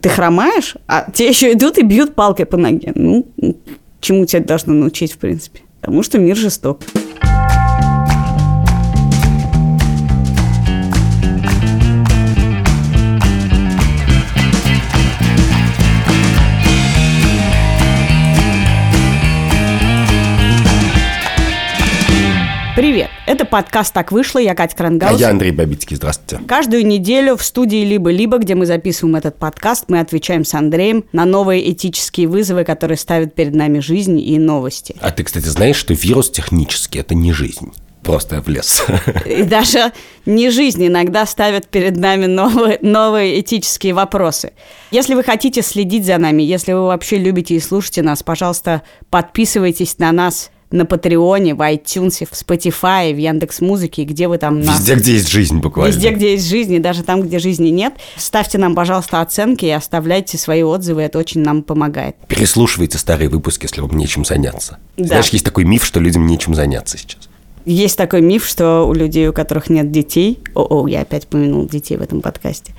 Ты хромаешь, а те еще идут и бьют палкой по ноге. Ну, чему тебя должно научить, в принципе? Потому что мир жесток. Это подкаст «Так вышло». Я Катя Крангаус. А я Андрей Бабицкий. Здравствуйте. Каждую неделю в студии «Либо-либо», где мы записываем этот подкаст, мы отвечаем с Андреем на новые этические вызовы, которые ставят перед нами жизнь и новости. А ты, кстати, знаешь, что вирус технически – это не жизнь? Просто я влез. И даже не жизнь иногда ставят перед нами новые, новые этические вопросы. Если вы хотите следить за нами, если вы вообще любите и слушаете нас, пожалуйста, подписывайтесь на нас – на Патреоне, в iTunes, в Spotify, в Яндекс Музыке, где вы там нас... Везде, где есть жизнь буквально. Везде, где есть жизнь, и даже там, где жизни нет. Ставьте нам, пожалуйста, оценки и оставляйте свои отзывы, это очень нам помогает. Переслушивайте старые выпуски, если вам нечем заняться. Да. Знаешь, есть такой миф, что людям нечем заняться сейчас. Есть такой миф, что у людей, у которых нет детей, о, о я опять помянул детей в этом подкасте,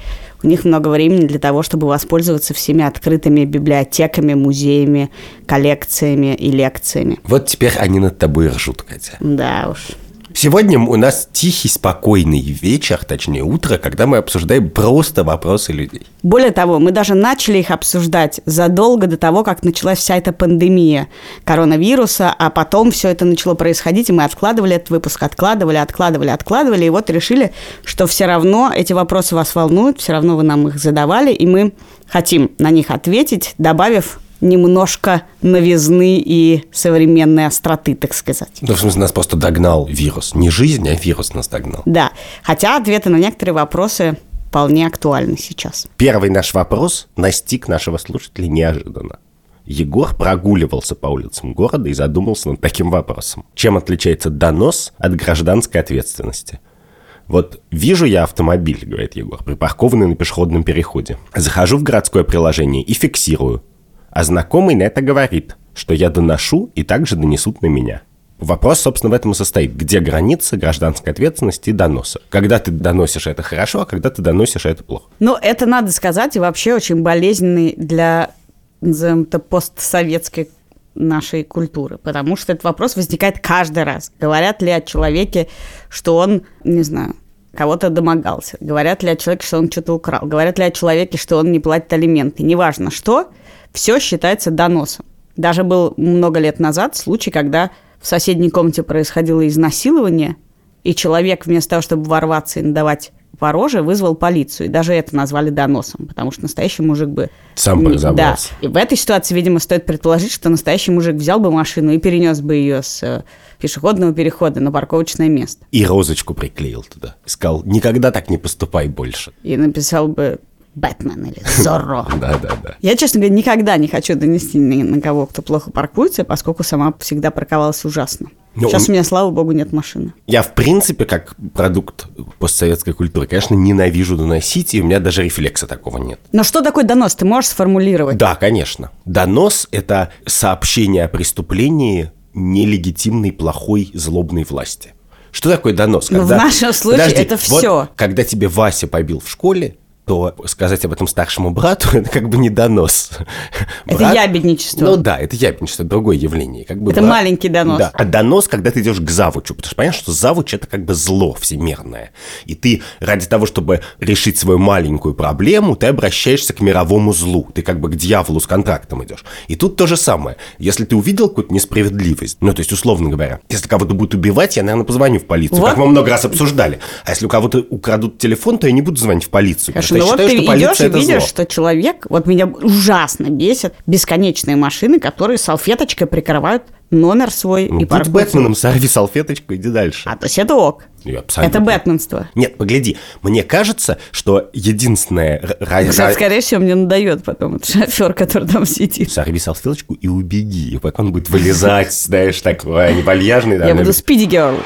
у них много времени для того, чтобы воспользоваться всеми открытыми библиотеками, музеями, коллекциями и лекциями. Вот теперь они над тобой ржут, Катя. Да уж. Сегодня у нас тихий, спокойный вечер, точнее утро, когда мы обсуждаем просто вопросы людей. Более того, мы даже начали их обсуждать задолго до того, как началась вся эта пандемия коронавируса, а потом все это начало происходить, и мы откладывали этот выпуск, откладывали, откладывали, откладывали, и вот решили, что все равно эти вопросы вас волнуют, все равно вы нам их задавали, и мы хотим на них ответить, добавив немножко новизны и современной остроты, так сказать. Ну, в смысле, нас просто догнал вирус. Не жизнь, а вирус нас догнал. Да. Хотя ответы на некоторые вопросы вполне актуальны сейчас. Первый наш вопрос настиг нашего слушателя неожиданно. Егор прогуливался по улицам города и задумался над таким вопросом. Чем отличается донос от гражданской ответственности? Вот вижу я автомобиль, говорит Егор, припаркованный на пешеходном переходе. Захожу в городское приложение и фиксирую. А знакомый на это говорит, что я доношу и также донесут на меня. Вопрос, собственно, в этом и состоит. Где граница гражданской ответственности и доноса? Когда ты доносишь это хорошо, а когда ты доносишь это плохо? Ну, это надо сказать, и вообще очень болезненный для, назовем это, постсоветской нашей культуры, потому что этот вопрос возникает каждый раз. Говорят ли о человеке, что он, не знаю, кого-то домогался? Говорят ли о человеке, что он что-то украл? Говорят ли о человеке, что он не платит алименты? Неважно что, все считается доносом. Даже был много лет назад случай, когда в соседней комнате происходило изнасилование, и человек вместо того, чтобы ворваться и надавать по роже, вызвал полицию. И даже это назвали доносом, потому что настоящий мужик бы... Сам бы разобрался. Да. И в этой ситуации, видимо, стоит предположить, что настоящий мужик взял бы машину и перенес бы ее с э, пешеходного перехода на парковочное место. И розочку приклеил туда. Сказал, никогда так не поступай больше. И написал бы, Бэтмен или Зорро. Да, да, да. Я, честно говоря, никогда не хочу донести ни на кого, кто плохо паркуется, поскольку сама всегда парковалась ужасно. Но ну, Сейчас у меня, слава богу, нет машины. Я, в принципе, как продукт постсоветской культуры, конечно, ненавижу доносить, и у меня даже рефлекса такого нет. Но что такое донос? Ты можешь сформулировать? Да, конечно. Донос – это сообщение о преступлении нелегитимной, плохой, злобной власти. Что такое донос? Когда... Ну, в нашем случае Подожди, это все. Вот, когда тебе Вася побил в школе, то сказать об этом старшему брату это как бы не донос. Это Брат, ябедничество. Ну да, это ябедничество, другое явление. Как бы это брат, маленький донос. Да. А донос, когда ты идешь к завучу, потому что понимаешь, что завуч это как бы зло всемирное. И ты ради того, чтобы решить свою маленькую проблему, ты обращаешься к мировому злу. Ты как бы к дьяволу с контрактом идешь. И тут то же самое. Если ты увидел какую-то несправедливость, ну то есть условно говоря, если кого-то будут убивать, я, наверное, позвоню в полицию, вот. как мы много раз обсуждали. А если у кого-то украдут телефон, то я не буду звонить в полицию. Хорошо, ну вот считаю, ты идешь и видишь, зло. что человек, вот меня ужасно бесит бесконечные машины, которые салфеточкой прикрывают номер свой ну, и будь Бэтменом, сорви салфеточку, иди дальше. А, то есть это ок. Это бэтменство. Нет, погляди, мне кажется, что единственное... Кстати, скорее всего, мне надает потом этот шофер, который там сидит. Сорви салфеточку и убеги. Пока он будет вылезать, знаешь, такой невальяжный. Я буду спиди герл.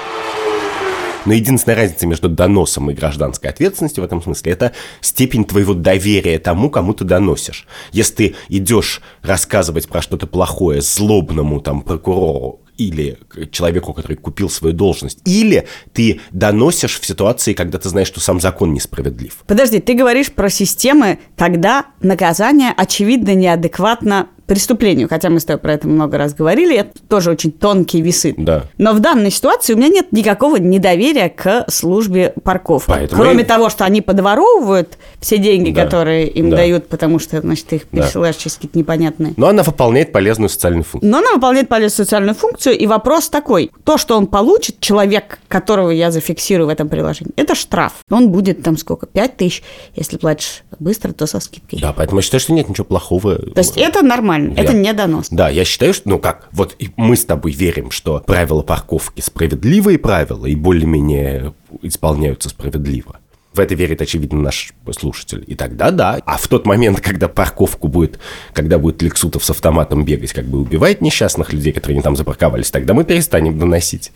Но единственная разница между доносом и гражданской ответственностью в этом смысле – это степень твоего доверия тому, кому ты доносишь. Если ты идешь рассказывать про что-то плохое злобному там прокурору, или человеку, который купил свою должность, или ты доносишь в ситуации, когда ты знаешь, что сам закон несправедлив. Подожди, ты говоришь про системы, когда наказание очевидно неадекватно преступлению, хотя мы с тобой про это много раз говорили, это тоже очень тонкие весы. Да. Но в данной ситуации у меня нет никакого недоверия к службе парков. Поэтому Кроме и- того, что они подворовывают все деньги, Да. которые им Да. дают, потому что, значит, их Да. пересылаешь через какие-то непонятные. Но она выполняет полезную социальную функцию. Но она выполняет полезную социальную функцию, и вопрос такой. То, что он получит, человек, которого я зафиксирую в этом приложении, это штраф. Он будет там сколько? 5 тысяч. Если платишь быстро, то со скидкой. Да, поэтому я считаю, что нет ничего плохого. То есть это нормально, Я- это не донос. Да, я считаю, что, ну как, вот мы с тобой верим, что правила парковки справедливые правила и более-менее исполняются справедливо. В это верит, очевидно, наш слушатель. И тогда да. А в тот момент, когда парковку будет, когда будет Лексутов с автоматом бегать, как бы убивать несчастных людей, которые не там запарковались, тогда мы перестанем доносить.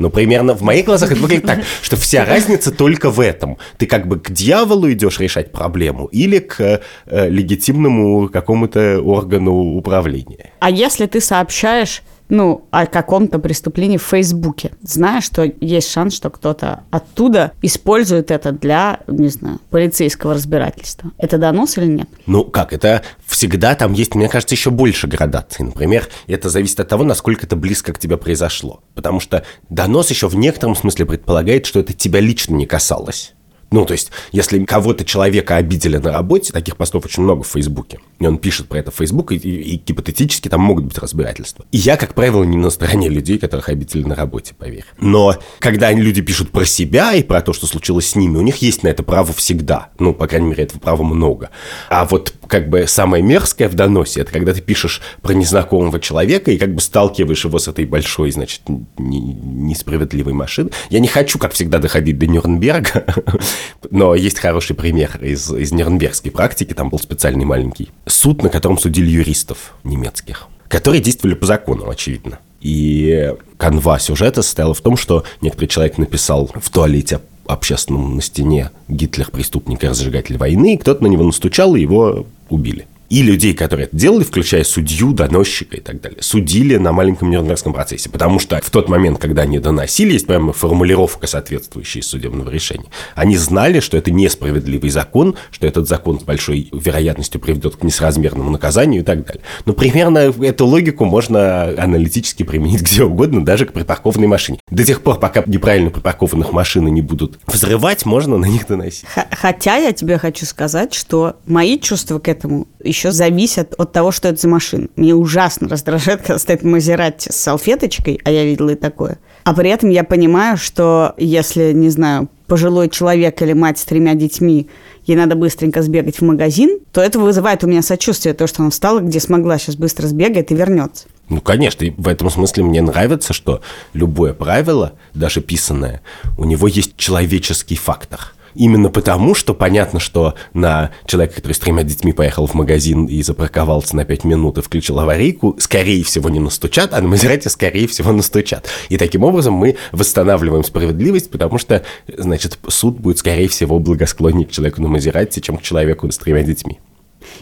Но примерно в моих глазах это выглядит так, что вся разница только в этом. Ты как бы к дьяволу идешь решать проблему или к э, легитимному какому-то органу управления. А если ты сообщаешь, ну, о каком-то преступлении в Фейсбуке, зная, что есть шанс, что кто-то оттуда использует это для, не знаю, полицейского разбирательства. Это донос или нет? Ну как, это всегда там есть, мне кажется, еще больше градаций. Например, это зависит от того, насколько это близко к тебе произошло. Потому что донос еще в некотором смысле предполагает, что это тебя лично не касалось. Ну, то есть, если кого-то человека обидели на работе, таких постов очень много в Фейсбуке, и он пишет про это в Фейсбук, и, и- и гипотетически там могут быть разбирательства. И я, как правило, не на стороне людей, которых обидели на работе, поверь. Но когда люди пишут про себя и про то, что случилось с ними, у них есть на это право всегда. Ну, по крайней мере, этого права много. А вот как бы самое мерзкое в доносе, это когда ты пишешь про незнакомого человека и как бы сталкиваешь его с этой большой, значит, несправедливой машиной. Я не хочу, как всегда, доходить до Нюрнберга, но есть хороший пример из, из нюрнбергской практики, там был специальный маленький суд, на котором судили юристов немецких, которые действовали по закону, очевидно. И канва сюжета состояла в том, что некоторый человек написал в туалете общественном на стене «Гитлер – преступник и разжигатель войны», и кто-то на него настучал, и его убили. И людей, которые это делали, включая судью, доносчика и так далее, судили на маленьком Нюрнбергском процессе. Потому что в тот момент, когда они доносили, есть прямо формулировка, соответствующая судебного решения. Они знали, что это несправедливый закон, что этот закон с большой вероятностью приведет к несразмерному наказанию и так далее. Но примерно эту логику можно аналитически применить где угодно, даже к припаркованной машине. До тех пор, пока неправильно припаркованных машины не будут взрывать, можно на них доносить. Хотя я тебе хочу сказать, что мои чувства к этому еще зависят от того, что это за машина. Мне ужасно раздражает, когда стоит Мазерати с салфеточкой, а я видела и такое. А при этом я понимаю, что если, не знаю, пожилой человек или мать с тремя детьми, ей надо быстренько сбегать в магазин, то это вызывает у меня сочувствие, то, что она встала, где смогла, сейчас быстро сбегает и вернется. Ну, конечно, и в этом смысле мне нравится, что любое правило, даже писанное, у него есть человеческий фактор. Именно потому, что понятно, что на человека, который с тремя детьми поехал в магазин и запарковался на 5 минут и включил аварийку, скорее всего, не настучат, а на Мазерате, скорее всего, настучат. И таким образом мы восстанавливаем справедливость, потому что, значит, суд будет, скорее всего, благосклоннее к человеку на Мазерате, чем к человеку с тремя детьми.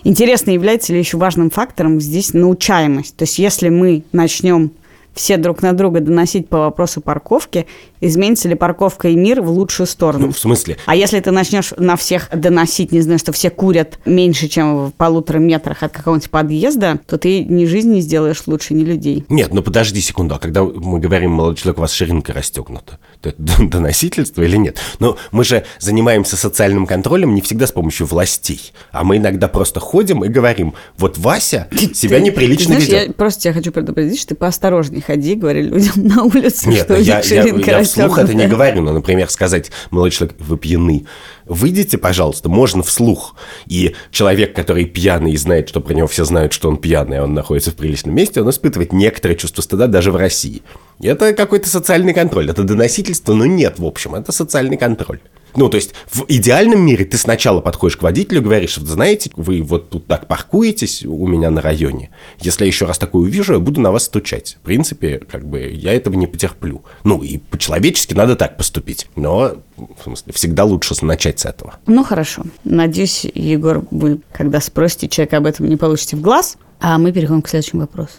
Интересно, является ли еще важным фактором здесь научаемость? То есть, если мы начнем все друг на друга доносить по вопросу парковки, изменится ли парковка и мир в лучшую сторону? Ну, в смысле, А если ты начнешь на всех доносить, не знаю, что все курят меньше, чем в полутора метрах от какого-нибудь подъезда, то ты ни жизнь не сделаешь лучше, ни людей. Нет, ну подожди секунду, а когда мы говорим, молодой человек, у вас ширинка расстегнута, то это доносительство или нет? Но мы же занимаемся социальным контролем не всегда с помощью властей, а мы иногда просто ходим и говорим, вот Вася себя Ты- неприлично ты знаешь, ведет. я просто тебя хочу предупредить, что ты поосторожней ходи, говори людям на улице, Нет, что я, я, я вслух это не говорю, но, например, сказать, молодой человек, вы пьяны, выйдите, пожалуйста, можно вслух. И человек, который пьяный и знает, что про него все знают, что он пьяный, а он находится в приличном месте, он испытывает некоторое чувство стыда даже в России. Это какой-то социальный контроль, это доносительство, но нет, в общем, это социальный контроль. Ну, то есть в идеальном мире ты сначала подходишь к водителю говоришь, вот знаете, вы вот тут так паркуетесь у меня на районе. Если я еще раз такое увижу, я буду на вас стучать. В принципе, как бы я этого не потерплю. Ну, и по-человечески надо так поступить. Но, в смысле, всегда лучше начать с этого. Ну, хорошо. Надеюсь, Егор, вы, когда спросите человека об этом, не получите в глаз. А мы переходим к следующему вопросу.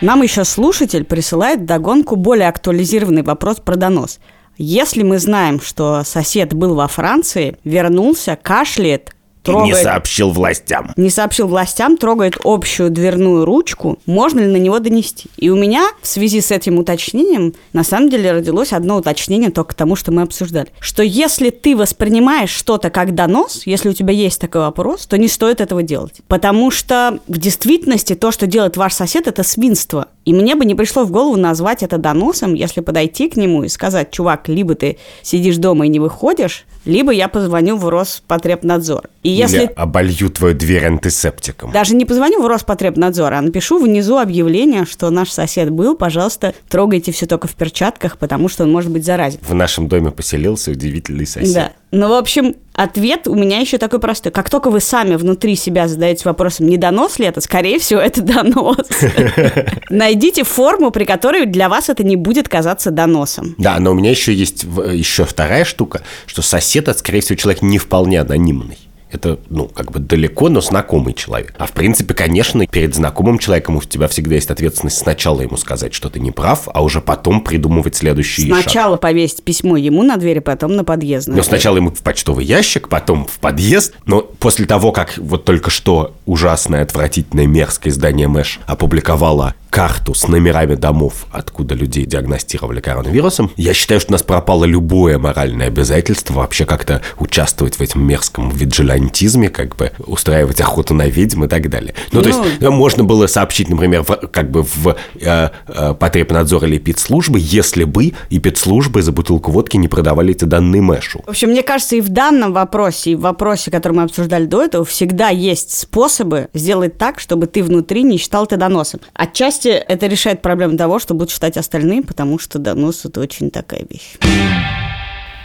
Нам еще слушатель присылает догонку более актуализированный вопрос про донос. Если мы знаем, что сосед был во Франции, вернулся, кашляет, трогает... Не сообщил властям. Не сообщил властям, трогает общую дверную ручку, можно ли на него донести. И у меня в связи с этим уточнением на самом деле родилось одно уточнение только к тому, что мы обсуждали. Что если ты воспринимаешь что-то как донос, если у тебя есть такой вопрос, то не стоит этого делать. Потому что в действительности то, что делает ваш сосед, это свинство. И мне бы не пришло в голову назвать это доносом, если подойти к нему и сказать, чувак, либо ты сидишь дома и не выходишь, либо я позвоню в Роспотребнадзор. И если... Или оболью твою дверь антисептиком. Даже не позвоню в Роспотребнадзор, а напишу внизу объявление, что наш сосед был, пожалуйста, трогайте все только в перчатках, потому что он может быть заразен. В нашем доме поселился удивительный сосед. Да. Ну, в общем, ответ у меня еще такой простой. Как только вы сами внутри себя задаете вопросом, не донос ли это, скорее всего, это донос. Найдите форму, при которой для вас это не будет казаться доносом. Да, но у меня еще есть еще вторая штука, что сосед, скорее всего, человек не вполне анонимный. Это, ну, как бы далеко, но знакомый человек. А в принципе, конечно, перед знакомым человеком у тебя всегда есть ответственность сначала ему сказать, что ты не прав, а уже потом придумывать следующий Сначала шаг. повесить письмо ему на дверь, потом на подъезд. Но сначала ему в почтовый ящик, потом в подъезд. Но после того, как вот только что ужасное, отвратительное, мерзкое издание Мэш опубликовало карту с номерами домов, откуда людей диагностировали коронавирусом, я считаю, что у нас пропало любое моральное обязательство вообще как-то участвовать в этом мерзком виджилантизме, как бы устраивать охоту на ведьм и так далее. Ну, ну то есть ну. можно было сообщить, например, в, как бы в э, э, потребнадзор или педслужбы, если бы и педслужбы за бутылку водки не продавали эти данные Мэшу. В общем, мне кажется, и в данном вопросе, и в вопросе, который мы обсуждали до этого, всегда есть способы сделать так, чтобы ты внутри не считал это доносом. Отчасти отчасти это решает проблему того, что будут читать остальные, потому что донос – это очень такая вещь.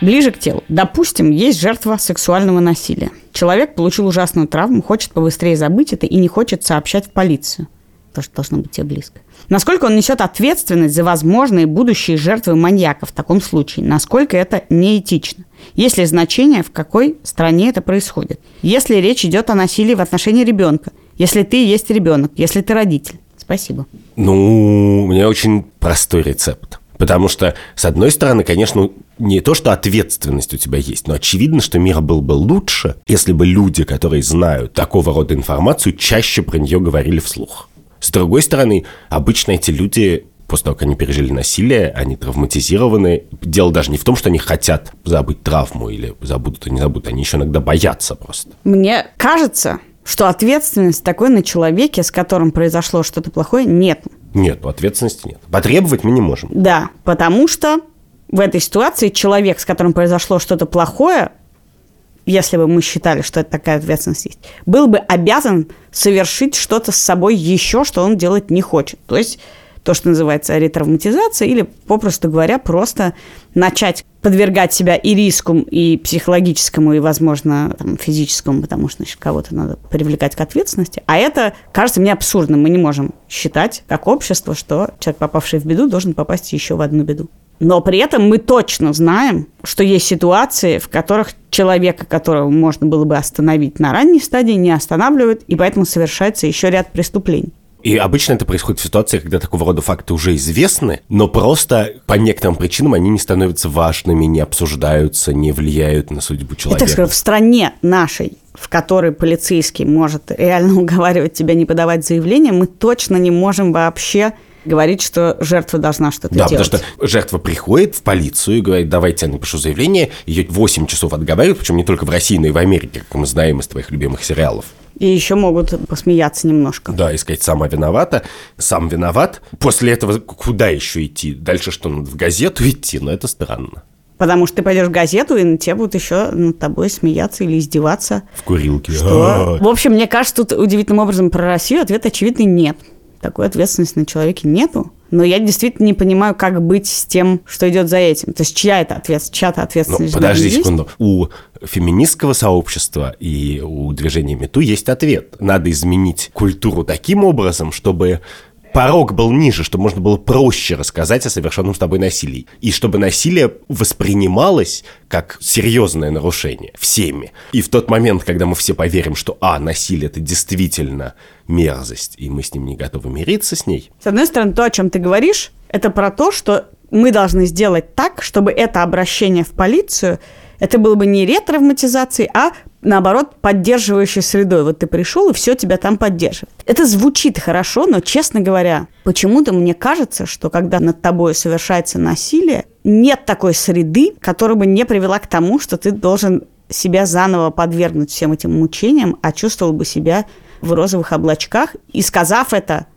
Ближе к телу. Допустим, есть жертва сексуального насилия. Человек получил ужасную травму, хочет побыстрее забыть это и не хочет сообщать в полицию. То, что должно быть тебе близко. Насколько он несет ответственность за возможные будущие жертвы маньяка в таком случае? Насколько это неэтично? Есть ли значение, в какой стране это происходит? Если речь идет о насилии в отношении ребенка, если ты есть ребенок, если ты родитель. Спасибо. Ну, у меня очень простой рецепт. Потому что, с одной стороны, конечно, не то, что ответственность у тебя есть, но очевидно, что мир был бы лучше, если бы люди, которые знают такого рода информацию, чаще про нее говорили вслух. С другой стороны, обычно эти люди после того, как они пережили насилие, они травматизированы. Дело даже не в том, что они хотят забыть травму или забудут или не забудут, они еще иногда боятся просто. Мне кажется, что ответственность такой на человеке, с которым произошло что-то плохое, нет. Нет, ответственности нет. Потребовать мы не можем. Да, потому что в этой ситуации человек, с которым произошло что-то плохое, если бы мы считали, что это такая ответственность есть, был бы обязан совершить что-то с собой еще, что он делать не хочет. То есть то, что называется ретравматизация, или, попросту говоря, просто начать подвергать себя и риску, и психологическому, и, возможно, там, физическому, потому что значит, кого-то надо привлекать к ответственности. А это кажется мне абсурдным. Мы не можем считать, как общество, что человек, попавший в беду, должен попасть еще в одну беду. Но при этом мы точно знаем, что есть ситуации, в которых человека, которого можно было бы остановить на ранней стадии, не останавливают, и поэтому совершается еще ряд преступлений. И обычно это происходит в ситуации, когда такого рода факты уже известны, но просто по некоторым причинам они не становятся важными, не обсуждаются, не влияют на судьбу человека. И, так сказать, в стране нашей, в которой полицейский может реально уговаривать тебя не подавать заявление, мы точно не можем вообще говорить, что жертва должна что-то да, делать. Да, потому что жертва приходит в полицию и говорит, давайте я напишу заявление, ее 8 часов отговаривают, причем не только в России, но и в Америке, как мы знаем из твоих любимых сериалов. И еще могут посмеяться немножко. Да, и сказать, сама виновата, сам виноват. После этого куда еще идти? Дальше что, в газету идти? Но это странно. Потому что ты пойдешь в газету, и на тебя будут еще над тобой смеяться или издеваться. В курилке. Что? В общем, мне кажется, тут удивительным образом про Россию ответ очевидный нет. Такой ответственности на человеке нету. Но я действительно не понимаю, как быть с тем, что идет за этим. То есть чья это ответственность, чья-то ответственность. Ну, подожди секунду. У феминистского сообщества и у движения МИТУ есть ответ. Надо изменить культуру таким образом, чтобы порог был ниже, чтобы можно было проще рассказать о совершенном с тобой насилии. И чтобы насилие воспринималось как серьезное нарушение всеми. И в тот момент, когда мы все поверим, что, а, насилие это действительно мерзость, и мы с ним не готовы мириться с ней. С одной стороны, то, о чем ты говоришь, это про то, что мы должны сделать так, чтобы это обращение в полицию, это было бы не ретравматизацией, а наоборот, поддерживающей средой. Вот ты пришел, и все тебя там поддерживает. Это звучит хорошо, но, честно говоря, почему-то мне кажется, что когда над тобой совершается насилие, нет такой среды, которая бы не привела к тому, что ты должен себя заново подвергнуть всем этим мучениям, а чувствовал бы себя в розовых облачках. И сказав это,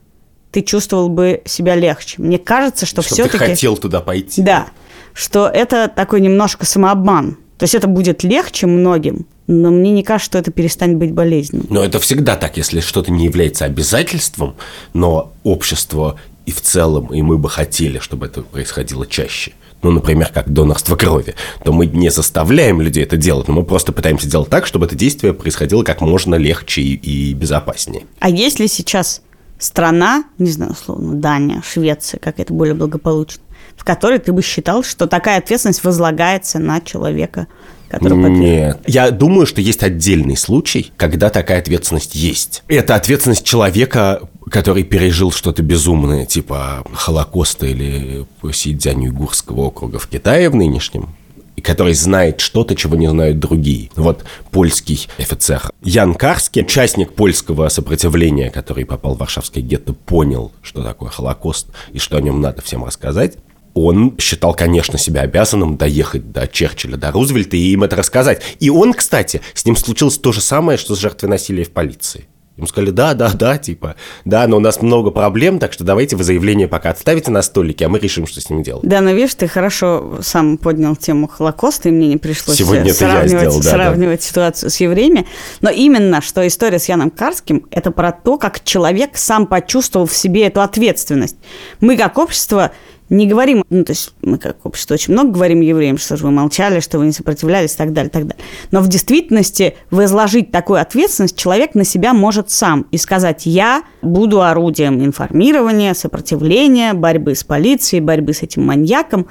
ты чувствовал бы себя легче. Мне кажется, что все-таки... ты хотел туда пойти. Да, что это такой немножко самообман. То есть это будет легче многим, но мне не кажется, что это перестанет быть болезненным. Но это всегда так, если что-то не является обязательством, но общество и в целом, и мы бы хотели, чтобы это происходило чаще. Ну, например, как донорство крови, то мы не заставляем людей это делать, но мы просто пытаемся делать так, чтобы это действие происходило как можно легче и, и безопаснее. А есть ли сейчас страна, не знаю, условно, Дания, Швеция, как это более благополучно, в которой ты бы считал, что такая ответственность возлагается на человека, который Нет. Я думаю, что есть отдельный случай, когда такая ответственность есть. Это ответственность человека, который пережил что-то безумное, типа Холокоста или Сидзянь-Уйгурского округа в Китае в нынешнем, и который знает что-то, чего не знают другие. Вот польский офицер Ян Карский, участник польского сопротивления, который попал в Варшавское гетто, понял, что такое Холокост и что о нем надо всем рассказать он считал, конечно, себя обязанным доехать до Черчилля, до Рузвельта и им это рассказать. И он, кстати, с ним случилось то же самое, что с жертвой насилия в полиции. Ему сказали, да, да, да, типа, да, но у нас много проблем, так что давайте вы заявление пока отставите на столике, а мы решим, что с ним делать. Да, но видишь, ты хорошо сам поднял тему Холокоста, и мне не пришлось Сегодня сравнивать, сделал, да, сравнивать да. ситуацию с евреями. Но именно, что история с Яном Карским, это про то, как человек сам почувствовал в себе эту ответственность. Мы, как общество, не говорим, ну, то есть мы как общество очень много говорим евреям, что же вы молчали, что вы не сопротивлялись и так далее, и так далее. Но в действительности возложить такую ответственность человек на себя может сам и сказать, я буду орудием информирования, сопротивления, борьбы с полицией, борьбы с этим маньяком.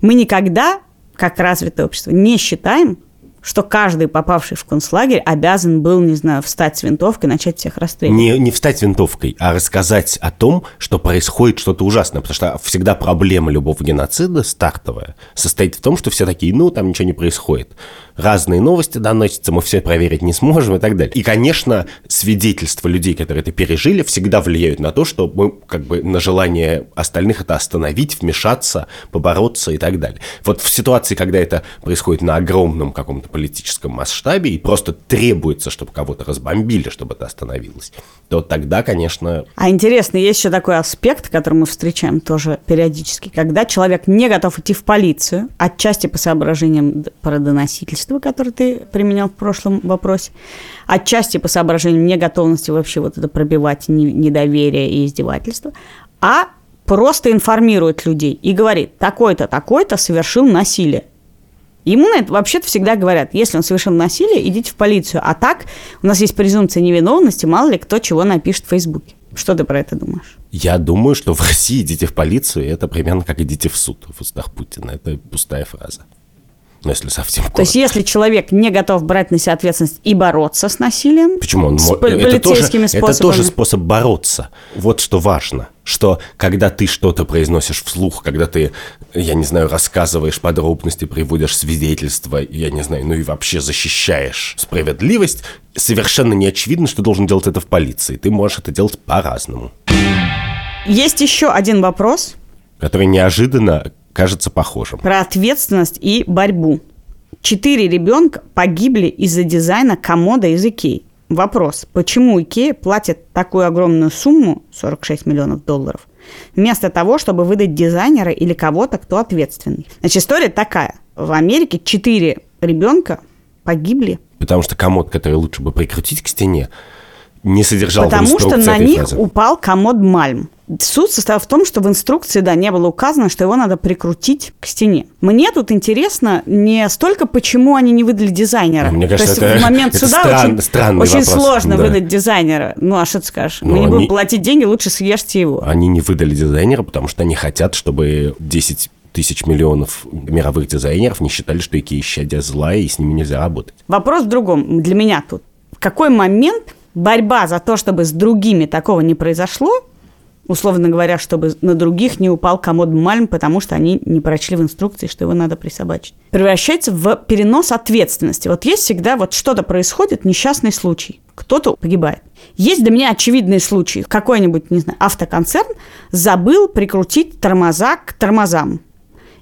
Мы никогда, как развитое общество, не считаем, что каждый, попавший в концлагерь, обязан был, не знаю, встать с винтовкой начать всех расстреливать. Не, не встать с винтовкой, а рассказать о том, что происходит что-то ужасное. Потому что всегда проблема любого геноцида стартовая состоит в том, что все такие, ну, там ничего не происходит разные новости доносятся, мы все проверить не сможем и так далее. И, конечно, свидетельства людей, которые это пережили, всегда влияют на то, что мы как бы на желание остальных это остановить, вмешаться, побороться и так далее. Вот в ситуации, когда это происходит на огромном каком-то политическом масштабе и просто требуется, чтобы кого-то разбомбили, чтобы это остановилось, то тогда, конечно... А интересно, есть еще такой аспект, который мы встречаем тоже периодически, когда человек не готов идти в полицию, отчасти по соображениям парадоносительства, убийства, которое ты применял в прошлом вопросе, отчасти по соображениям неготовности вообще вот это пробивать недоверие и издевательство, а просто информирует людей и говорит, такой-то, такой-то совершил насилие. Ему на это вообще-то всегда говорят, если он совершил насилие, идите в полицию. А так у нас есть презумпция невиновности, мало ли кто чего напишет в Фейсбуке. Что ты про это думаешь? Я думаю, что в России идите в полицию, и это примерно как идите в суд в устах Путина. Это пустая фраза. Ну, если совсем коротко. То есть, если человек не готов брать на себя ответственность и бороться с насилием, Почему он с это полицейскими тоже, способами. Это тоже способ бороться. Вот что важно, что когда ты что-то произносишь вслух, когда ты, я не знаю, рассказываешь подробности, приводишь свидетельства, я не знаю, ну и вообще защищаешь справедливость, совершенно не очевидно, что должен делать это в полиции. Ты можешь это делать по-разному. Есть еще один вопрос, который неожиданно кажется похожим. Про ответственность и борьбу. Четыре ребенка погибли из-за дизайна комода из Икеи. Вопрос, почему Икея платит такую огромную сумму, 46 миллионов долларов, вместо того, чтобы выдать дизайнера или кого-то, кто ответственный? Значит, история такая. В Америке четыре ребенка погибли. Потому что комод, который лучше бы прикрутить к стене, не содержал Потому что на них фразы. упал комод Мальм. Суть состоял в том, что в инструкции, да, не было указано, что его надо прикрутить к стене. Мне тут интересно не столько, почему они не выдали дизайнера. Мне кажется, То есть это- в момент это суда стран- очень, странный очень вопрос, сложно да. выдать дизайнера. Ну, а что ты скажешь? Мы не будем платить деньги, лучше съешьте его. Они не выдали дизайнера, потому что они хотят, чтобы 10 тысяч миллионов мировых дизайнеров не считали, что Икея исчадие зла, и с ними нельзя работать. Вопрос в другом для меня тут. В какой момент борьба за то, чтобы с другими такого не произошло, условно говоря, чтобы на других не упал комод Мальм, потому что они не прочли в инструкции, что его надо присобачить, превращается в перенос ответственности. Вот есть всегда вот что-то происходит, несчастный случай, кто-то погибает. Есть для меня очевидные случаи. Какой-нибудь, не знаю, автоконцерн забыл прикрутить тормоза к тормозам.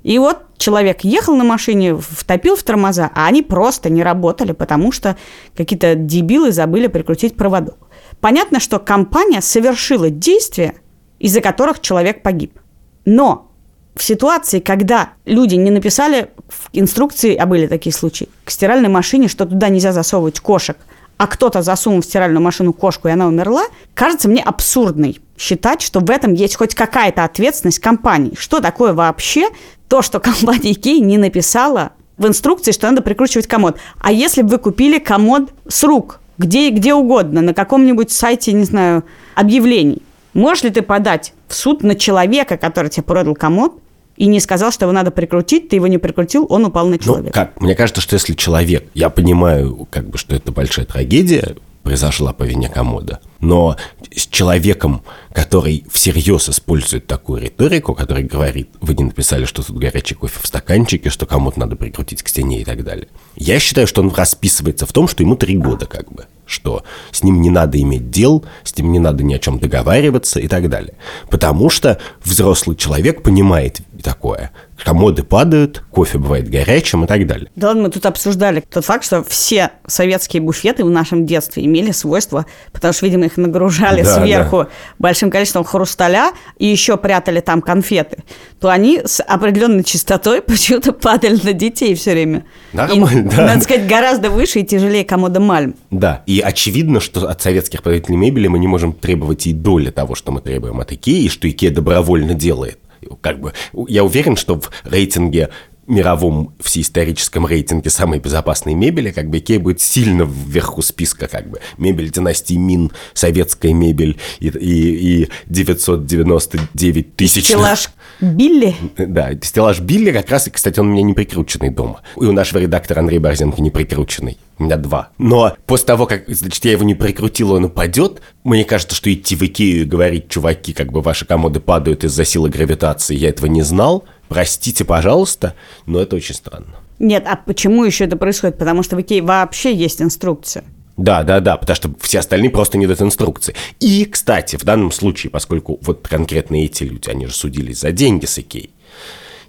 И вот человек ехал на машине, втопил в тормоза, а они просто не работали, потому что какие-то дебилы забыли прикрутить проводок. Понятно, что компания совершила действия, из-за которых человек погиб. Но в ситуации, когда люди не написали в инструкции, а были такие случаи, к стиральной машине, что туда нельзя засовывать кошек, а кто-то засунул в стиральную машину кошку, и она умерла, кажется мне абсурдной считать, что в этом есть хоть какая-то ответственность компании. Что такое вообще то, что компания Ikea не написала в инструкции, что надо прикручивать комод? А если бы вы купили комод с рук, где, где угодно, на каком-нибудь сайте, не знаю, объявлений, можешь ли ты подать в суд на человека, который тебе продал комод, и не сказал, что его надо прикрутить, ты его не прикрутил, он упал на Ну, человека. как? Мне кажется, что если человек... Я понимаю, как бы, что это большая трагедия произошла по вине комода, но с человеком, который всерьез использует такую риторику, который говорит, вы не написали, что тут горячий кофе в стаканчике, что кому-то надо прикрутить к стене и так далее. Я считаю, что он расписывается в том, что ему три года как бы, что с ним не надо иметь дел, с ним не надо ни о чем договариваться и так далее. Потому что взрослый человек понимает такое. Комоды падают, кофе бывает горячим и так далее. Да ладно, мы тут обсуждали тот факт, что все советские буфеты в нашем детстве имели свойство, потому что, видимо, их нагружали Да, сверху большим количеством хрусталя и еще прятали там конфеты, то они с определенной частотой почему-то падали на детей все время. Нормально, И, да. Надо сказать, гораздо выше и тяжелее комода Мальм. Да, и очевидно, что от советских производителей мебели мы не можем требовать и доли того, что мы требуем от Икеи, и что Икея добровольно делает. Как бы, я уверен, что в рейтинге мировом всеисторическом рейтинге самой безопасной мебели, как бы Икея будет сильно вверху списка, как бы мебель династии Мин, советская мебель и, и, и 999 тысяч. Стеллаж Билли. Да, стеллаж Билли как раз, и, кстати, он у меня не прикрученный дома. И у нашего редактора Андрея Борзенко не прикрученный. У меня два. Но после того, как, значит, я его не прикрутил, он упадет, мне кажется, что идти в Икею и говорить, чуваки, как бы ваши комоды падают из-за силы гравитации, я этого не знал, простите, пожалуйста, но это очень странно. Нет, а почему еще это происходит? Потому что в Икее вообще есть инструкция. Да, да, да, потому что все остальные просто не дают инструкции. И, кстати, в данном случае, поскольку вот конкретно эти люди, они же судились за деньги с Икей,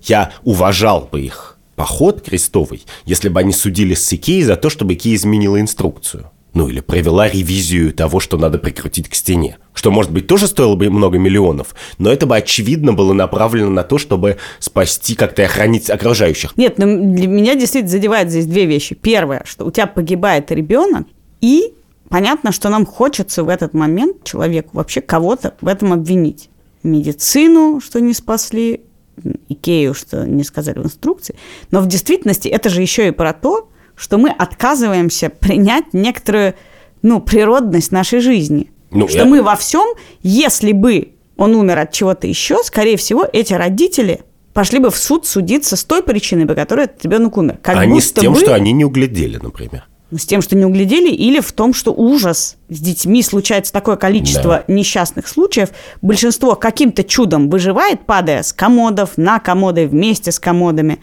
я уважал бы их поход крестовый, если бы они судились с Икеей за то, чтобы Икея изменила инструкцию. Ну, или провела ревизию того, что надо прикрутить к стене. Что, может быть, тоже стоило бы много миллионов, но это бы, очевидно, было направлено на то, чтобы спасти как-то и охранить окружающих. Нет, ну для меня действительно задевает здесь две вещи. Первое, что у тебя погибает ребенок, и понятно, что нам хочется в этот момент человеку вообще кого-то в этом обвинить. Медицину, что не спасли, Икею, что не сказали в инструкции. Но в действительности это же еще и про то, что мы отказываемся принять некоторую ну, природность нашей жизни. Ну, что я- мы во всем, если бы он умер от чего-то еще, скорее всего, эти родители пошли бы в суд судиться с той причиной, по которой этот ребенок умер. Как а не с тем, бы- что они не углядели, например. С тем, что не углядели, или в том, что ужас. С детьми случается такое количество несчастных случаев. Большинство каким-то чудом выживает, падая с комодов, на комоды, вместе с комодами.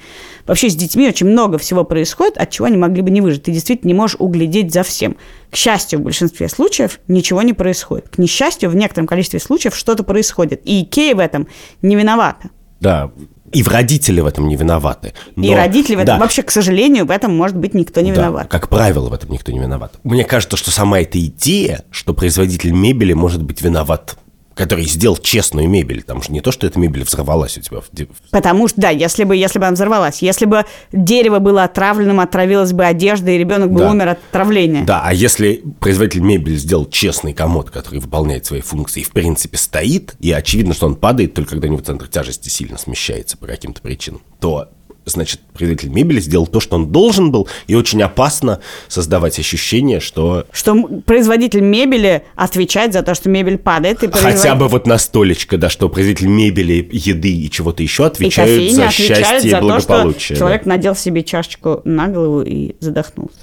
Вообще с детьми очень много всего происходит, от чего они могли бы не выжить. Ты действительно не можешь углядеть за всем. К счастью, в большинстве случаев ничего не происходит. К несчастью, в некотором количестве случаев что-то происходит. И Икея в этом не виновата. Да, и в родители в этом не виноваты. И Но- родители в этом да, вообще, к сожалению, в этом, может быть, никто не Да, виноват. как правило, в этом никто не виноват. Мне кажется, что сама эта идея, что производитель мебели может быть виноват который сделал честную мебель. Там же не то, что эта мебель взорвалась у тебя. в Потому что, да, если бы, если бы она взорвалась, если бы дерево было отравленным, отравилась бы одежда, и ребенок бы Да. умер от отравления. Да, а если производитель мебели сделал честный комод, который выполняет свои функции и, в принципе, стоит, и очевидно, что он падает только когда у него центр тяжести сильно смещается по каким-то причинам, то значит, производитель мебели сделал то, что он должен был, и очень опасно создавать ощущение, что Что производитель мебели отвечает за то, что мебель падает. И хотя производ- бы вот на столечко, да, что производитель мебели, еды и чего-то еще и отвечают кофейня за отвечает счастье за и то, что благополучие. да. человек надел себе чашечку на голову и задохнулся.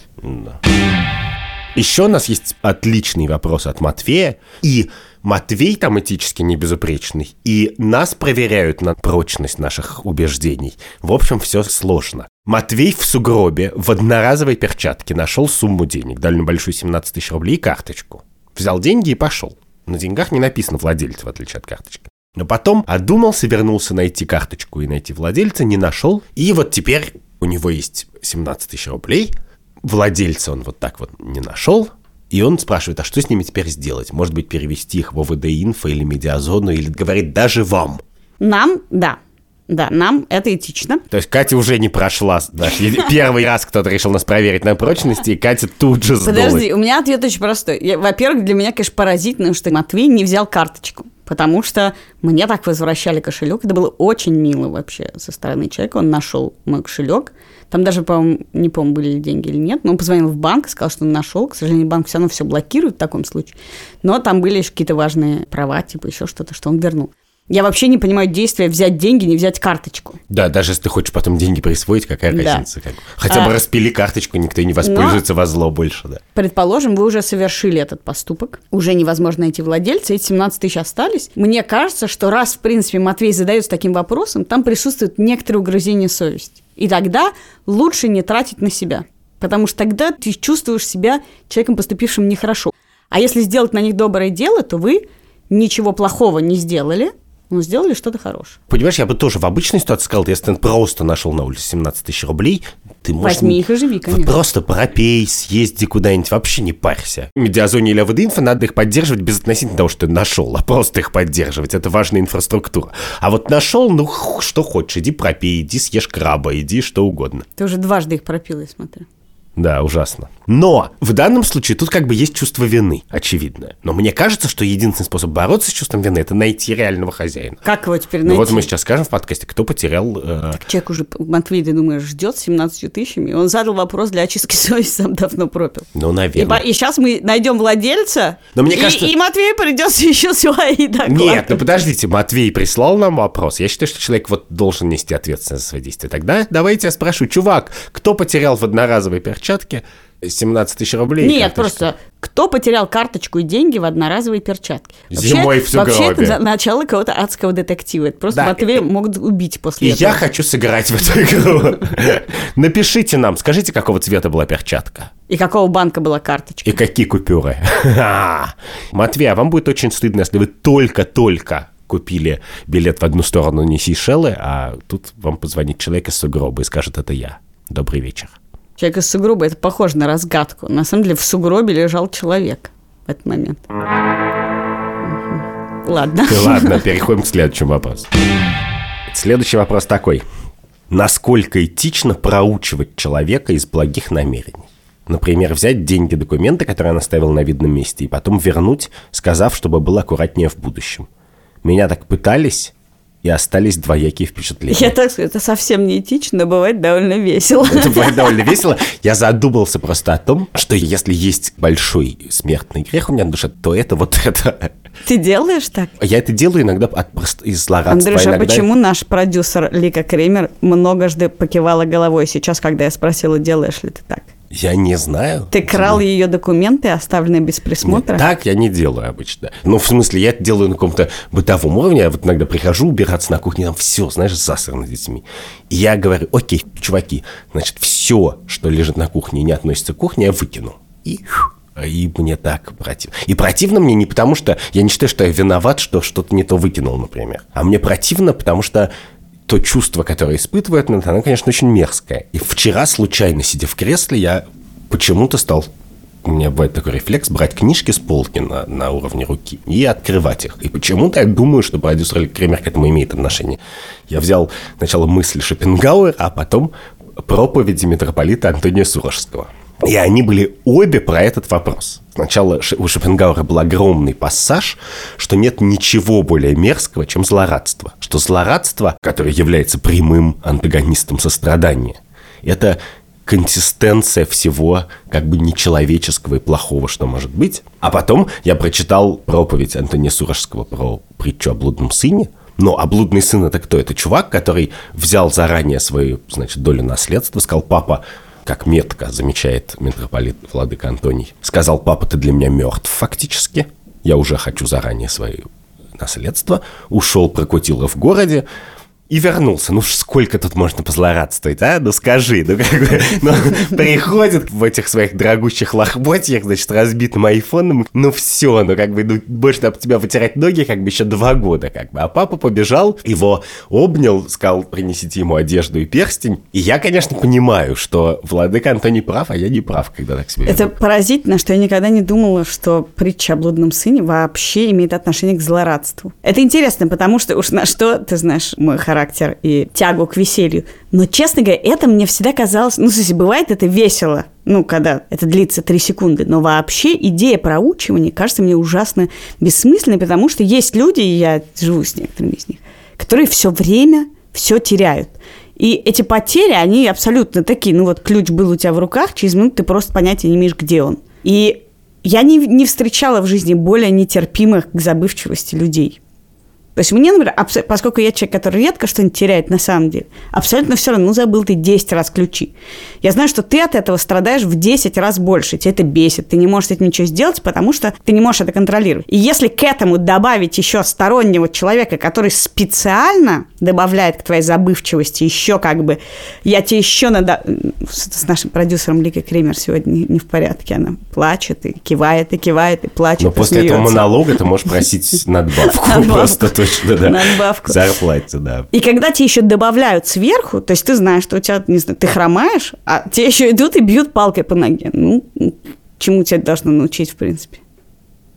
Еще у нас есть отличный вопрос от Матвея, и Матвей там этически не безупречный, и нас проверяют на прочность наших убеждений. В общем, все сложно. Матвей в сугробе в одноразовой перчатке нашел сумму денег, довольно большую 17 тысяч рублей, и карточку. Взял деньги и пошел. На деньгах не написано владельца, в отличие от карточки. Но потом одумался, вернулся найти карточку и найти владельца, не нашел. И вот теперь у него есть 17 тысяч рублей, владельца он вот так вот не нашел, и он спрашивает, а что с ними теперь сделать? Может быть, перевести их в ОВД Инфо или Медиазону, или говорит даже вам. Нам, да, да, нам это этично. То есть Катя уже не прошла. да, Первый раз кто-то решил нас проверить на прочность, и Катя тут же сдулась. Подожди, у меня ответ очень простой. Во-первых, для меня, конечно, поразительно, что Матвей не взял карточку. Потому что мне так возвращали кошелек. Это было очень мило вообще со стороны человека. Он нашел мой кошелек. Там даже, по-моему, не помню, были ли деньги или нет. Но он позвонил в банк, сказал, что он нашел. К сожалению, банк все равно все блокирует в таком случае. Но там были еще какие-то важные права, типа еще что-то, что он вернул. Я вообще не понимаю действия взять деньги, не взять карточку. Да, даже если ты хочешь потом деньги присвоить, какая Да. разница? как бы. Хотя бы А. распили карточку, никто не воспользуется во зло больше, да. Предположим, вы уже совершили этот поступок, уже невозможно найти владельца, эти 17 тысяч остались. Мне кажется, что раз, в принципе, Матвей задается таким вопросом, там присутствует некоторое угрызение совести. И тогда лучше не тратить на себя, потому что тогда ты чувствуешь себя человеком, поступившим нехорошо. А если сделать на них доброе дело, то вы ничего плохого не сделали, но сделали что-то хорошее. Понимаешь, я бы тоже в обычной ситуации сказал, если ты просто нашел на улице 17 тысяч рублей, ты можешь... Возьми их и живи, конечно. Просто пропей, съезди куда-нибудь, вообще не парься. В Медиазоне или АВД-инфо надо их поддерживать без относительно того, что ты нашел, а просто их поддерживать. Это важная инфраструктура. А вот нашел, ну, что хочешь, иди пропей, иди съешь краба, иди что угодно. Ты уже дважды их пропил, я смотрю. Да, ужасно. Но в данном случае тут как бы есть чувство вины, очевидное. Но мне кажется, что единственный способ бороться с чувством вины – это найти реального хозяина. Как его теперь Ну найти? вот мы сейчас скажем в подкасте, кто потерял... э, Человек уже, Матвей, ты думаешь, ждет с 17 тысячами? Он задал вопрос для очистки совести, сам давно пропил. ну, И, наверное. сейчас мы найдем владельца, Но мне и, кажется- и Матвею придется еще свои доклады. Нет, ну подождите, Матвей прислал нам вопрос. Я считаю, что человек вот должен нести ответственность за свои действия. Тогда давайте я спрошу, чувак, кто потерял в одноразовой перчатке 17 тысяч рублей? Нет, Карточку? просто кто потерял карточку и деньги в одноразовой перчатке? Зимой в Вообще сугробе. это на- начало какого-то адского детектива. Это просто Да, Матвея и- могут убить И после этого. я хочу сыграть в эту игру. Напишите нам, скажите, какого цвета была перчатка. И какого банка была карточка? И какие купюры. Матвей, а вам будет очень стыдно, если вы только-только купили билет в одну сторону не Сейшелы, а тут вам позвонит человек из сугроба и скажет, это я. Добрый вечер. Человек из сугроба, это похоже на разгадку. На самом деле в сугробе лежал человек в этот момент. Ладно. Ладно, переходим к следующему вопросу. Следующий вопрос такой. Насколько этично проучивать человека из благих намерений? Например, взять деньги, документы, которые он оставил на видном месте, и потом вернуть, сказав, чтобы был аккуратнее в будущем. Меня так пытались, и остались двоякие впечатления. Я так скажу, это совсем не этично, но бывает довольно весело. Это бывает довольно весело. Я задумался просто о том, что если есть большой смертный грех у меня на душе, то это вот это. Ты делаешь так? Я это делаю иногда от, просто из злорадства. Андрюша, а иногда- почему наш продюсер Лика Кремер многожды покивала головой сейчас, когда я спросила, делаешь ли ты так? Я не знаю. Ты крал ее документы, оставленные без присмотра? Нет, так я не делаю обычно. Ну, в смысле, я это делаю на каком-то бытовом уровне. Я вот иногда прихожу убираться на кухне, там все, знаешь, засрано детьми. И я говорю, окей, чуваки, значит, все, что лежит на кухне и не относится к кухне, я выкину. И и мне так противно. И противно мне не потому, что я не считаю, что я виноват, что что-то не то выкинул, например. А мне противно, потому что то чувство, которое испытывает, оно, конечно, очень мерзкое. И вчера, случайно сидя в кресле, я почему-то стал у меня бывает такой рефлекс брать книжки с полки на, на уровне руки и открывать их. И почему-то я думаю, что продюсер Кремер к этому имеет отношение. Я взял сначала мысли Шопенгауэра, а потом проповеди митрополита Антония Сурожского. И они были обе про этот вопрос. Сначала у Шопенгауэра был огромный пассаж, что нет ничего более мерзкого, чем злорадство. Что злорадство, которое является прямым антагонистом сострадания, это консистенция всего как бы нечеловеческого и плохого, что может быть. А потом я прочитал проповедь Антония Сурожского про притчу о блудном сыне. Но а блудный сын это кто? Это чувак, который взял заранее свою, значит, долю наследства, сказал, папа, как метко замечает митрополит Владыка Антоний, сказал, папа, ты для меня мертв фактически, я уже хочу заранее свое наследство, ушел, прокутил в городе, и вернулся. Ну, сколько тут можно позлорадствовать, а? Ну, скажи. Ну, как бы, ну, приходит в этих своих дорогущих лохмотьях, значит, разбитым айфоном. Ну, все, ну, как бы, ну, больше об тебя вытирать ноги, как бы, еще два года, как бы. А папа побежал, его обнял, сказал, принесите ему одежду и перстень. И я, конечно, понимаю, что владыка Антоний прав, а я не прав, когда так себя Это поразительно, что я никогда не думала, что притча о блудном сыне вообще имеет отношение к злорадству. Это интересно, потому что уж на что, ты знаешь, мой характер характер и тягу к веселью. Но, честно говоря, это мне всегда казалось... Ну, слушай, бывает это весело, ну, когда это длится три секунды, но вообще идея проучивания кажется мне ужасно бессмысленной, потому что есть люди, и я живу с некоторыми из них, которые все время все теряют. И эти потери, они абсолютно такие, ну вот ключ был у тебя в руках, через минуту ты просто понятия не имеешь, где он. И я не, не встречала в жизни более нетерпимых к забывчивости людей. То есть мне, например, поскольку я человек, который редко что-нибудь теряет на самом деле, абсолютно все равно, ну, забыл ты 10 раз ключи. Я знаю, что ты от этого страдаешь в 10 раз больше, тебе это бесит, ты не можешь с этим ничего сделать, потому что ты не можешь это контролировать. И если к этому добавить еще стороннего человека, который специально добавляет к твоей забывчивости еще как бы, я тебе еще надо... С нашим продюсером Ликой Кремер сегодня не, не в порядке, она плачет и кивает, и кивает, и плачет, Но после этого монолога ты можешь просить надбавку просто точно, да. Надбавку. Зарплате, да. И когда тебе еще добавляют сверху, то есть ты знаешь, что у тебя, не знаю, ты хромаешь, а тебе еще идут и бьют палкой по ноге. Ну, чему тебя должно научить, в принципе?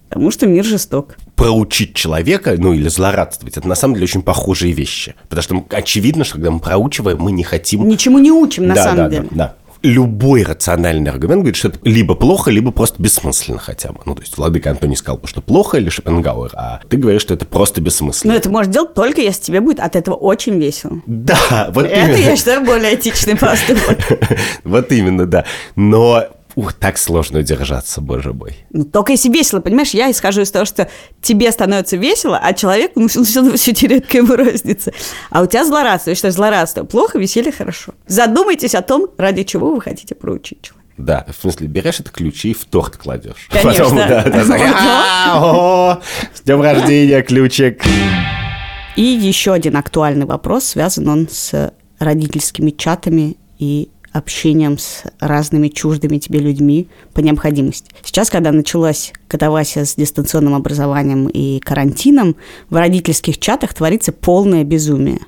Потому что мир жесток. Проучить человека, ну или злорадствовать, это на самом деле очень похожие вещи. Потому что очевидно, что когда мы проучиваем, мы не хотим... Ничему не учим, на да, самом да, деле. Да, да любой рациональный аргумент говорит, что это либо плохо, либо просто бессмысленно хотя бы. Ну, то есть Владыка Антоний сказал, что плохо или Шопенгауэр, а ты говоришь, что это просто бессмысленно. Но это можешь делать только, если тебе будет от этого очень весело. Да, вот Это, именно. я считаю, более этичный поступок. Вот именно, да. Но Ух, так сложно удержаться, боже мой. Ну, только если весело, понимаешь, я исхожу из того, что тебе становится весело, а человеку, ну, все, все, теряет, какая ему разница. А у тебя злорадство, я считаю, злорадство плохо, веселье хорошо. Задумайтесь о том, ради чего вы хотите проучить человека. Да, в смысле, берешь это ключи и в торт кладешь. Конечно. Потом, да, да, так, «А, о, С днем рождения, ключик. И еще один актуальный вопрос, связан он с родительскими чатами и общением с разными чуждыми тебе людьми по необходимости. Сейчас, когда началась катавасия с дистанционным образованием и карантином, в родительских чатах творится полное безумие.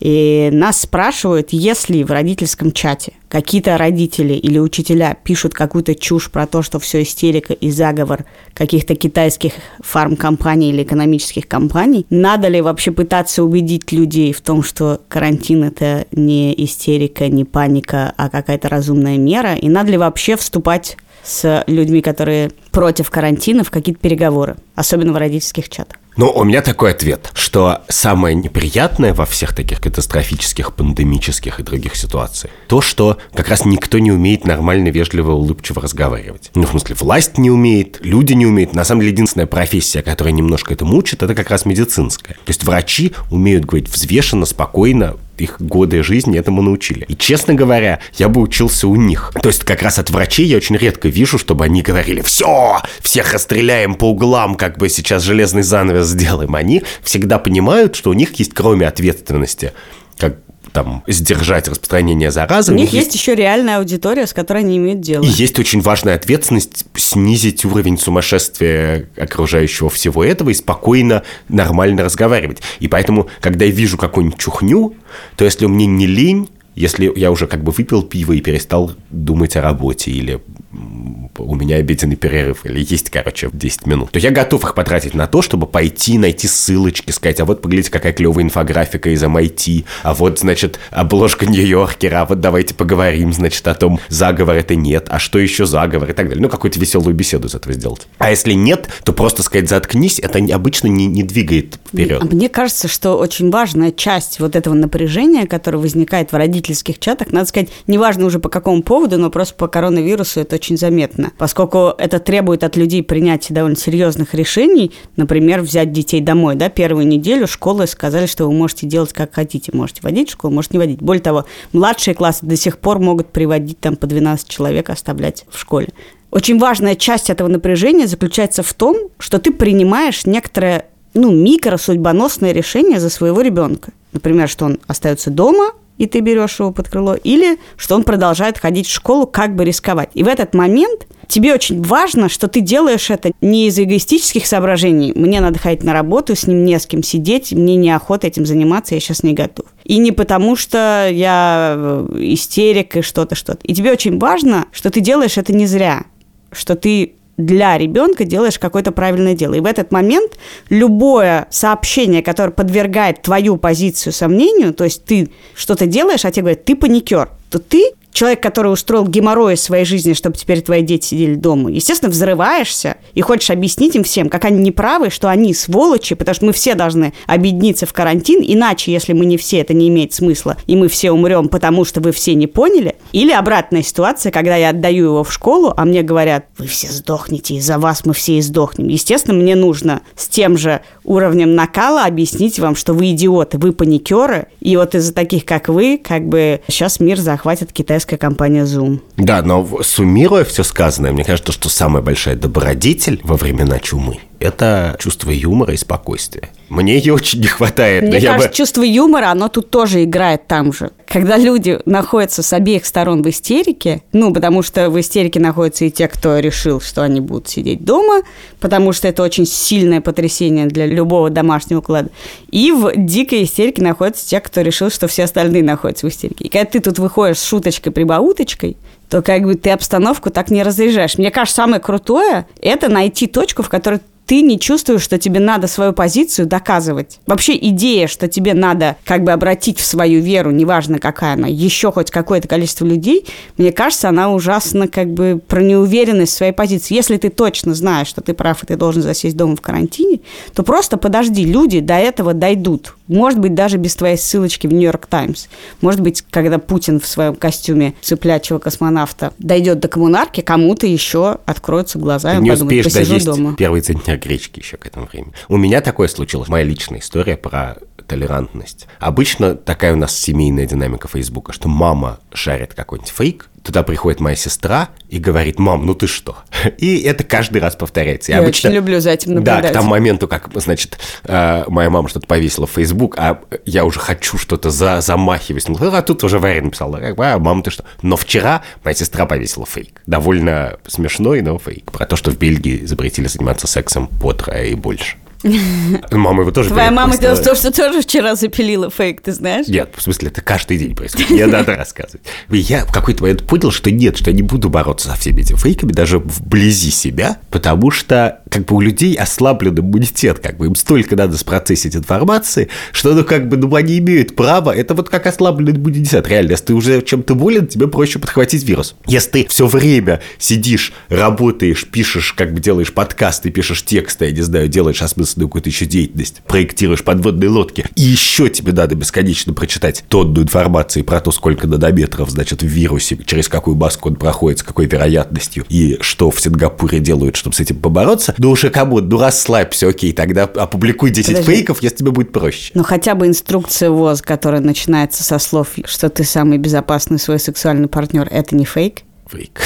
И нас спрашивают, если в родительском чате какие-то родители или учителя пишут какую-то чушь про то, что все истерика и заговор каких-то китайских фармкомпаний или экономических компаний, надо ли вообще пытаться убедить людей в том, что карантин это не истерика, не паника, а какая-то разумная мера, и надо ли вообще вступать с людьми, которые против карантина, в какие-то переговоры, особенно в родительских чатах. Ну, у меня такой ответ, что самое неприятное во всех таких катастрофических, пандемических и других ситуациях, то, что как раз никто не умеет нормально, вежливо, улыбчиво разговаривать. Ну, в смысле, власть не умеет, люди не умеют. На самом деле, единственная профессия, которая немножко это мучит, это как раз медицинская. То есть врачи умеют говорить взвешенно, спокойно, их годы жизни этому научили. И, честно говоря, я бы учился у них. То есть как раз от врачей я очень редко вижу, чтобы они говорили «Все, всех расстреляем по углам, как бы сейчас железный занавес сделаем». Они всегда понимают, что у них есть, кроме ответственности, как там, сдержать распространение заразы. У них есть еще реальная аудитория, с которой они имеют дело. И есть очень важная ответственность снизить уровень сумасшествия окружающего всего этого и спокойно, нормально разговаривать. И поэтому, когда я вижу какую-нибудь чухню, то если мне не лень, если я уже как бы выпил пиво и перестал думать о работе или у меня обеденный перерыв или есть, короче, 10 минут, то я готов их потратить на то, чтобы пойти, найти ссылочки, сказать, а вот поглядите, какая клевая инфографика из MIT, а вот, значит, обложка Нью-Йоркера, а вот давайте поговорим, значит, о том, заговор это нет, а что еще заговор и так далее. Ну, какую-то веселую беседу из этого сделать. А если нет, то просто сказать «заткнись», это обычно не, не двигает вперед. Мне кажется, что очень важная часть вот этого напряжения, которое возникает в родительских чатах, надо сказать, неважно уже по какому поводу, но просто по коронавирусу это очень заметно, поскольку это требует от людей принятия довольно серьезных решений, например, взять детей домой, да, первую неделю школы сказали, что вы можете делать как хотите, можете водить в школу, можете не водить. Более того, младшие классы до сих пор могут приводить там по 12 человек, оставлять в школе. Очень важная часть этого напряжения заключается в том, что ты принимаешь некоторое ну, микро-судьбоносное решение за своего ребенка. Например, что он остается дома, и ты берешь его под крыло, или что он продолжает ходить в школу, как бы рисковать. И в этот момент тебе очень важно, что ты делаешь это не из эгоистических соображений. Мне надо ходить на работу, с ним не с кем сидеть, мне неохота этим заниматься, я сейчас не готов. И не потому, что я э, истерик и что-то, что-то. И тебе очень важно, что ты делаешь это не зря, что ты для ребенка делаешь какое-то правильное дело. И в этот момент любое сообщение, которое подвергает твою позицию сомнению, то есть ты что-то делаешь, а тебе говорят, ты паникер, то ты человек, который устроил геморрой своей жизни, чтобы теперь твои дети сидели дома, естественно, взрываешься и хочешь объяснить им всем, как они неправы, что они сволочи, потому что мы все должны объединиться в карантин, иначе, если мы не все, это не имеет смысла, и мы все умрем, потому что вы все не поняли. Или обратная ситуация, когда я отдаю его в школу, а мне говорят, вы все сдохнете, из-за вас мы все и сдохнем. Естественно, мне нужно с тем же уровнем накала объяснить вам, что вы идиоты, вы паникеры, и вот из-за таких, как вы, как бы сейчас мир захватит китайская компания Zoom. Да, но суммируя все сказанное, мне кажется, что самая большая добродетель во времена чумы – это чувство юмора и спокойствия. Мне ее очень не хватает. Мне кажется, бы... чувство юмора, оно тут тоже играет там же. Когда люди находятся с обеих сторон в истерике, ну, потому что в истерике находятся и те, кто решил, что они будут сидеть дома, потому что это очень сильное потрясение для любого домашнего уклада, и в дикой истерике находятся те, кто решил, что все остальные находятся в истерике. И когда ты тут выходишь с шуточкой-прибауточкой, то как бы ты обстановку так не разряжаешь. Мне кажется, самое крутое – это найти точку, в которой ты не чувствуешь, что тебе надо свою позицию доказывать. Вообще идея, что тебе надо как бы обратить в свою веру, неважно какая она, еще хоть какое-то количество людей, мне кажется, она ужасно как бы про неуверенность в своей позиции. Если ты точно знаешь, что ты прав и ты должен засесть дома в карантине, то просто подожди, люди до этого дойдут. Может быть, даже без твоей ссылочки в Нью-Йорк Таймс. Может быть, когда Путин в своем костюме цыплячего космонавта дойдет до коммунарки, кому-то еще откроются глаза, и он не подумает, посижу дома. первый центнер гречки еще к этому времени. У меня такое случилось. Моя личная история про толерантность. Обычно такая у нас семейная динамика Фейсбука, что мама шарит какой-нибудь фейк, туда приходит моя сестра и говорит, мам, ну ты что? И это каждый раз повторяется. Я, Я обычно, очень люблю за этим наблюдать. Да, к тому моменту, как, значит, э, моя мама что-то повесила в Facebook, а я уже хочу что-то за, замахивать. Ну, а тут уже Варя написала, а, мама, ты что? Но вчера моя сестра повесила фейк. Довольно смешной, но фейк. Про то, что в Бельгии запретили заниматься сексом по трое и больше. Мама его тоже Твоя мама дело в том, что тоже вчера запилила фейк, ты знаешь? Нет, в смысле, это каждый день происходит. Не надо рассказывать. Я в какой-то момент понял, что нет, что я не буду бороться со всеми этими фейками, даже вблизи себя, потому что как бы у людей ослаблен иммунитет, как бы им столько надо спроцессить информации, что ну как бы ну они имеют право, это вот как ослабленный иммунитет, реально, если ты уже чем-то болен, тебе проще подхватить вирус. Если ты все время сидишь, работаешь, пишешь, как бы делаешь подкасты, пишешь тексты, я не знаю, делаешь осмысленные осмысленную какую-то еще деятельность, проектируешь подводные лодки, и еще тебе надо бесконечно прочитать тонну информации про то, сколько нанометров, значит, в вирусе, через какую маску он проходит, с какой вероятностью, и что в Сингапуре делают, чтобы с этим побороться, ну уже кому ну расслабься, окей, тогда опубликуй 10 Подожди. фейков, если тебе будет проще. Ну хотя бы инструкция ВОЗ, которая начинается со слов, что ты самый безопасный свой сексуальный партнер, это не фейк? Фейк.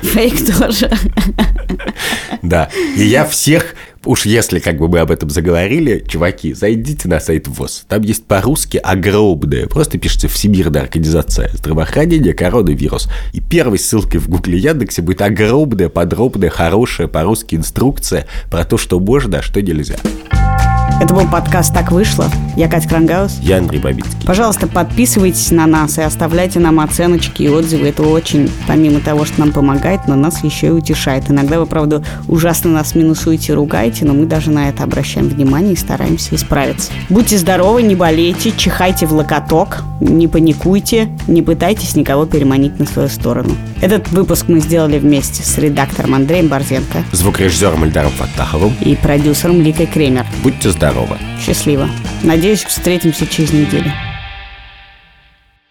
Фейк тоже. Да. И я всех, уж если как бы мы об этом заговорили, чуваки, зайдите на сайт ВОЗ. Там есть по-русски огромное. Просто пишите «Всемирная организация здравоохранения, коронавирус». И первой ссылкой в Гугле Яндексе будет огромная, подробная, хорошая по-русски инструкция про то, что можно, а что нельзя. Это был подкаст «Так вышло». Я Катя Крангаус. Я Андрей Бабицкий. Пожалуйста, подписывайтесь на нас и оставляйте нам оценочки и отзывы. Это очень, помимо того, что нам помогает, но нас еще и утешает. Иногда вы, правда, ужасно нас минусуете, ругаете, но мы даже на это обращаем внимание и стараемся исправиться. Будьте здоровы, не болейте, чихайте в локоток, не паникуйте, не пытайтесь никого переманить на свою сторону. Этот выпуск мы сделали вместе с редактором Андреем Борзенко. Звукорежиссером Ильдаром Фаттаховым. И продюсером Ликой Кремер. Будьте здоровы. Счастливо. Надеюсь, встретимся через неделю.